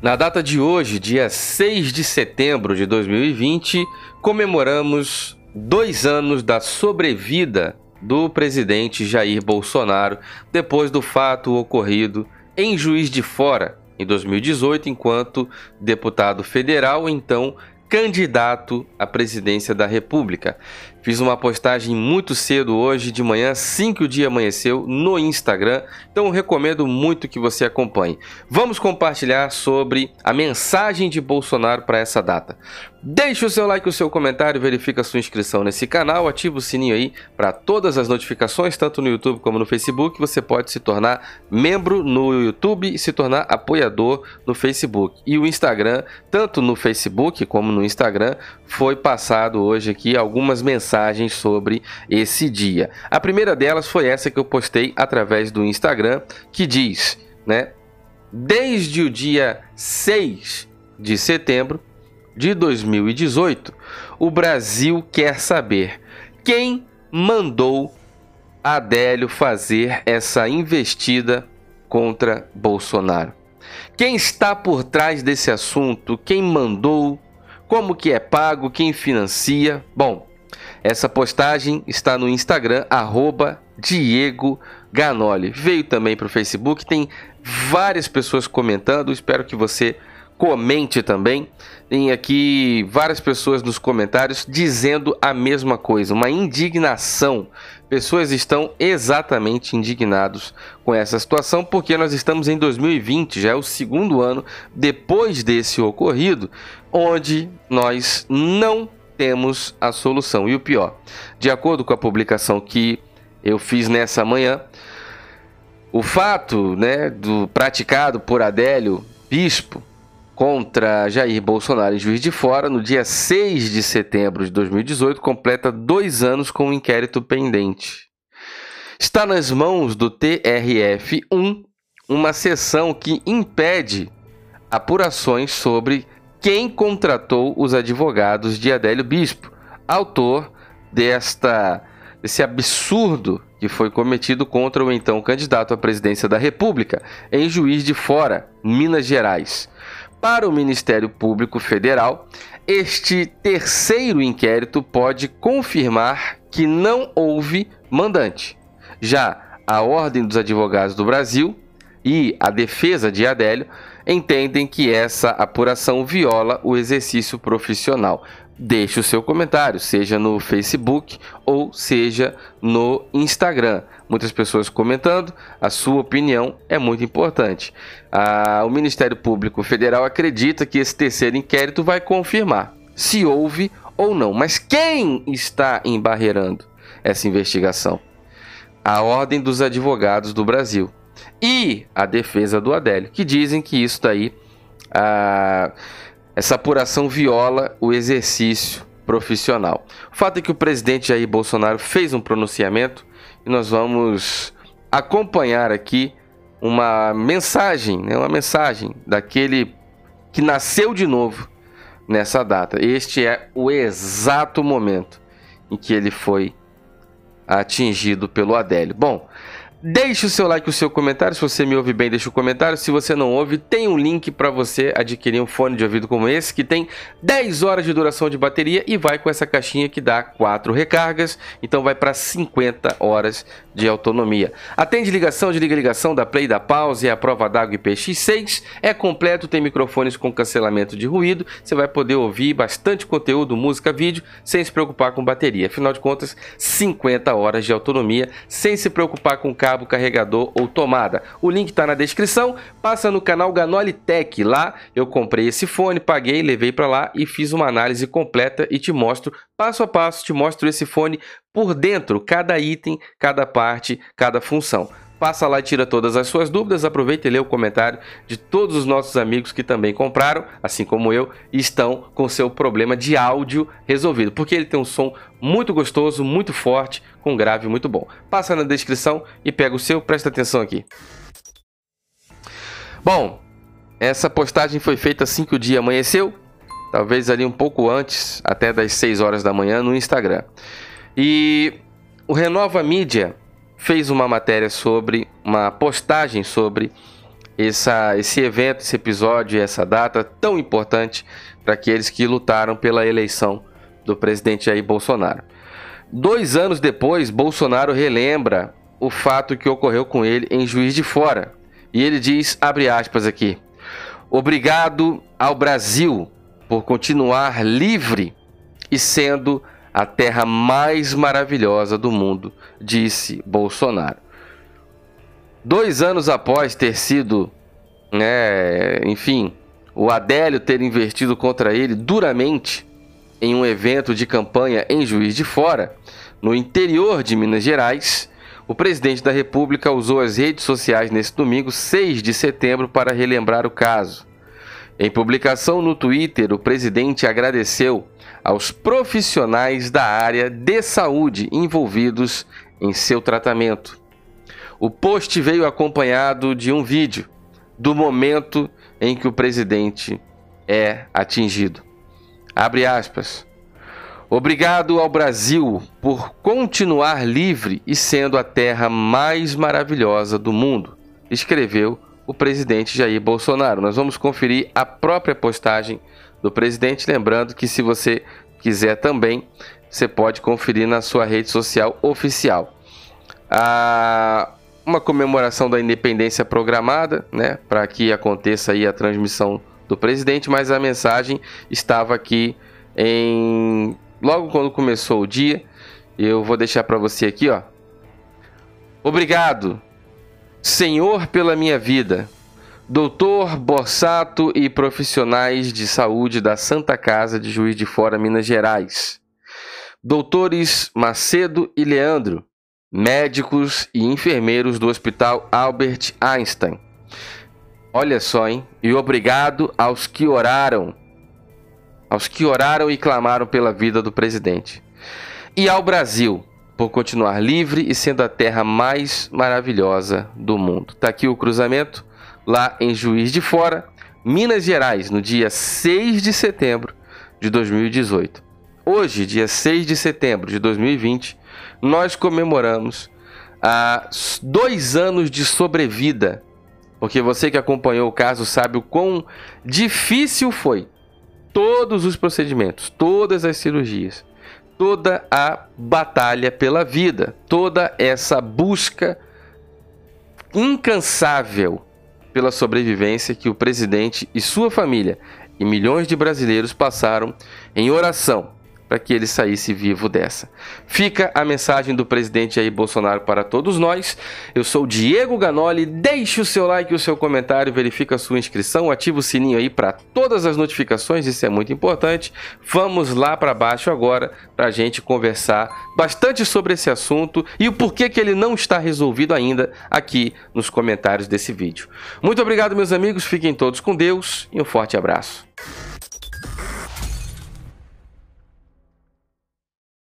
Na data de hoje, dia 6 de setembro de 2020, comemoramos dois anos da sobrevida do presidente Jair Bolsonaro depois do fato ocorrido em Juiz de Fora em 2018, enquanto deputado federal, então candidato à presidência da República. Fiz uma postagem muito cedo hoje de manhã, assim que o dia amanheceu, no Instagram, então recomendo muito que você acompanhe. Vamos compartilhar sobre a mensagem de Bolsonaro para essa data. Deixe o seu like, o seu comentário, verifique a sua inscrição nesse canal, ative o sininho aí para todas as notificações, tanto no YouTube como no Facebook. Você pode se tornar membro no YouTube e se tornar apoiador no Facebook. E o Instagram, tanto no Facebook como no Instagram, foi passado hoje aqui algumas mensagens sobre esse dia. A primeira delas foi essa que eu postei através do Instagram, que diz, né? Desde o dia 6 de setembro, de 2018, o Brasil quer saber quem mandou Adélio fazer essa investida contra Bolsonaro. Quem está por trás desse assunto? Quem mandou? Como que é pago? Quem financia? Bom, essa postagem está no Instagram, arroba Diego Ganoli. Veio também para o Facebook, tem várias pessoas comentando, espero que você comente também. Tem aqui várias pessoas nos comentários dizendo a mesma coisa, uma indignação. Pessoas estão exatamente indignados com essa situação porque nós estamos em 2020, já é o segundo ano depois desse ocorrido, onde nós não temos a solução. E o pior, de acordo com a publicação que eu fiz nessa manhã, o fato, né, do praticado por Adélio Bispo contra Jair Bolsonaro em Juiz de Fora, no dia 6 de setembro de 2018, completa dois anos com o um inquérito pendente. Está nas mãos do TRF-1 uma sessão que impede apurações sobre quem contratou os advogados de Adélio Bispo, autor desta desse absurdo que foi cometido contra o então candidato à presidência da República em Juiz de Fora, Minas Gerais. Para o Ministério Público Federal, este terceiro inquérito pode confirmar que não houve mandante. Já a Ordem dos Advogados do Brasil e a defesa de Adélio entendem que essa apuração viola o exercício profissional. Deixe o seu comentário, seja no Facebook ou seja no Instagram. Muitas pessoas comentando, a sua opinião é muito importante. Ah, o Ministério Público Federal acredita que esse terceiro inquérito vai confirmar se houve ou não. Mas quem está embarreirando essa investigação? A Ordem dos Advogados do Brasil e a defesa do Adélio, que dizem que isso daí. Ah, essa apuração viola o exercício profissional. O fato é que o presidente Jair Bolsonaro fez um pronunciamento e nós vamos acompanhar aqui uma mensagem, né, uma mensagem daquele que nasceu de novo nessa data. Este é o exato momento em que ele foi atingido pelo Adélio. Bom, Deixe o seu like, o seu comentário. Se você me ouve bem, deixe o um comentário. Se você não ouve, tem um link para você adquirir um fone de ouvido como esse, que tem 10 horas de duração de bateria e vai com essa caixinha que dá 4 recargas. Então vai para 50 horas de autonomia. Atende ligação, de ligação da Play da Pause, é a prova d'água IPX6. É completo, tem microfones com cancelamento de ruído. Você vai poder ouvir bastante conteúdo, música, vídeo, sem se preocupar com bateria. Afinal de contas, 50 horas de autonomia, sem se preocupar com cabo, carregador ou tomada. O link está na descrição. Passa no canal Ganoli Tech. Lá eu comprei esse fone, paguei, levei para lá e fiz uma análise completa e te mostro passo a passo, te mostro esse fone por dentro, cada item, cada parte, cada função. Passa lá e tira todas as suas dúvidas. Aproveita e lê o comentário de todos os nossos amigos que também compraram, assim como eu, e estão com seu problema de áudio resolvido. Porque ele tem um som muito gostoso, muito forte, com grave muito bom. Passa na descrição e pega o seu. Presta atenção aqui. Bom, essa postagem foi feita assim que o dia amanheceu. Talvez ali um pouco antes, até das 6 horas da manhã, no Instagram. E o Renova Mídia fez uma matéria sobre, uma postagem sobre essa, esse evento, esse episódio, essa data tão importante para aqueles que lutaram pela eleição do presidente Jair Bolsonaro. Dois anos depois, Bolsonaro relembra o fato que ocorreu com ele em Juiz de Fora. E ele diz, abre aspas aqui, Obrigado ao Brasil por continuar livre e sendo a terra mais maravilhosa do mundo, disse Bolsonaro. Dois anos após ter sido, né, enfim, o Adélio ter investido contra ele duramente em um evento de campanha em Juiz de Fora, no interior de Minas Gerais, o presidente da República usou as redes sociais nesse domingo, 6 de setembro, para relembrar o caso. Em publicação no Twitter, o presidente agradeceu aos profissionais da área de saúde envolvidos em seu tratamento. O post veio acompanhado de um vídeo do momento em que o presidente é atingido. Abre aspas. Obrigado ao Brasil por continuar livre e sendo a terra mais maravilhosa do mundo, escreveu o presidente Jair Bolsonaro. Nós vamos conferir a própria postagem do presidente, lembrando que se você quiser também, você pode conferir na sua rede social oficial. Ah, uma comemoração da independência programada, né, para que aconteça aí a transmissão do presidente, mas a mensagem estava aqui em logo quando começou o dia. Eu vou deixar para você aqui, ó. Obrigado, Senhor, pela minha vida. Doutor Borsato e profissionais de saúde da Santa Casa de Juiz de Fora, Minas Gerais. Doutores Macedo e Leandro, médicos e enfermeiros do Hospital Albert Einstein. Olha só, hein? E obrigado aos que oraram aos que oraram e clamaram pela vida do presidente. E ao Brasil, por continuar livre e sendo a terra mais maravilhosa do mundo. Está aqui o cruzamento, lá em Juiz de Fora, Minas Gerais, no dia 6 de setembro de 2018. Hoje, dia 6 de setembro de 2020, nós comemoramos a dois anos de sobrevida. Porque você que acompanhou o caso sabe o quão difícil foi todos os procedimentos, todas as cirurgias, toda a batalha pela vida, toda essa busca incansável pela sobrevivência que o presidente e sua família e milhões de brasileiros passaram em oração para que ele saísse vivo dessa. Fica a mensagem do presidente Jair Bolsonaro para todos nós. Eu sou Diego Ganoli. Deixe o seu like o seu comentário, verifica a sua inscrição, ativa o sininho aí para todas as notificações, isso é muito importante. Vamos lá para baixo agora para a gente conversar bastante sobre esse assunto e o porquê que ele não está resolvido ainda aqui nos comentários desse vídeo. Muito obrigado, meus amigos. Fiquem todos com Deus e um forte abraço.